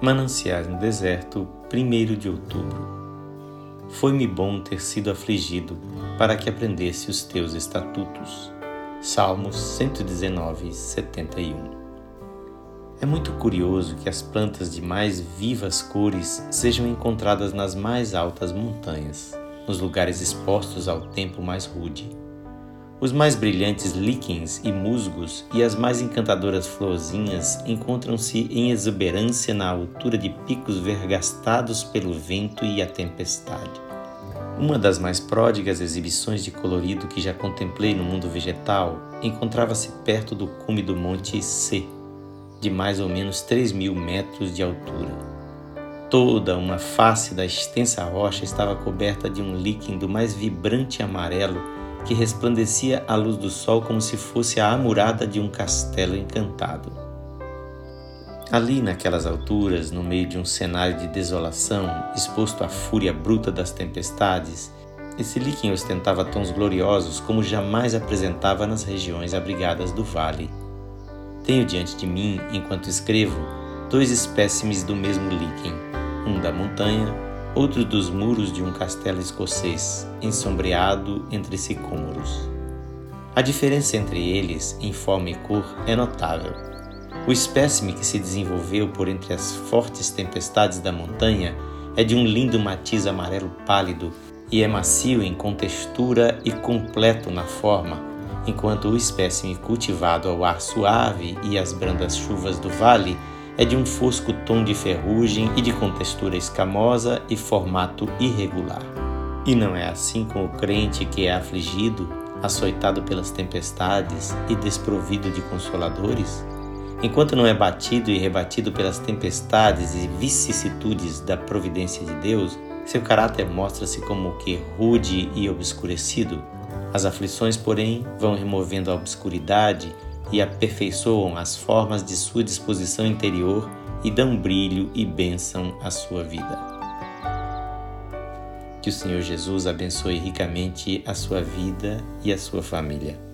Mananciais no deserto, 1 de outubro. Foi-me bom ter sido afligido, para que aprendesse os teus estatutos. Salmos 119, 71. É muito curioso que as plantas de mais vivas cores sejam encontradas nas mais altas montanhas, nos lugares expostos ao tempo mais rude os mais brilhantes líquens e musgos e as mais encantadoras florzinhas encontram-se em exuberância na altura de picos vergastados pelo vento e a tempestade. Uma das mais pródigas exibições de colorido que já contemplei no mundo vegetal encontrava-se perto do cume do Monte C, de mais ou menos 3 mil metros de altura. Toda uma face da extensa rocha estava coberta de um líquen do mais vibrante amarelo que resplandecia à luz do sol como se fosse a amurada de um castelo encantado. Ali, naquelas alturas, no meio de um cenário de desolação, exposto à fúria bruta das tempestades, esse líquen ostentava tons gloriosos como jamais apresentava nas regiões abrigadas do vale. Tenho diante de mim, enquanto escrevo, dois espécimes do mesmo líquen, um da montanha outro dos muros de um castelo escocês, ensombreado entre sicômoros. A diferença entre eles, em forma e cor, é notável. O espécime que se desenvolveu por entre as fortes tempestades da montanha é de um lindo matiz amarelo pálido e é macio em contextura e completo na forma, enquanto o espécime cultivado ao ar suave e às brandas chuvas do vale é de um fosco tom de ferrugem e de contextura escamosa e formato irregular. E não é assim com o crente que é afligido, açoitado pelas tempestades e desprovido de consoladores? Enquanto não é batido e rebatido pelas tempestades e vicissitudes da providência de Deus, seu caráter mostra-se como que rude e obscurecido. As aflições, porém, vão removendo a obscuridade e aperfeiçoam as formas de sua disposição interior e dão brilho e bênção à sua vida. Que o Senhor Jesus abençoe ricamente a sua vida e a sua família.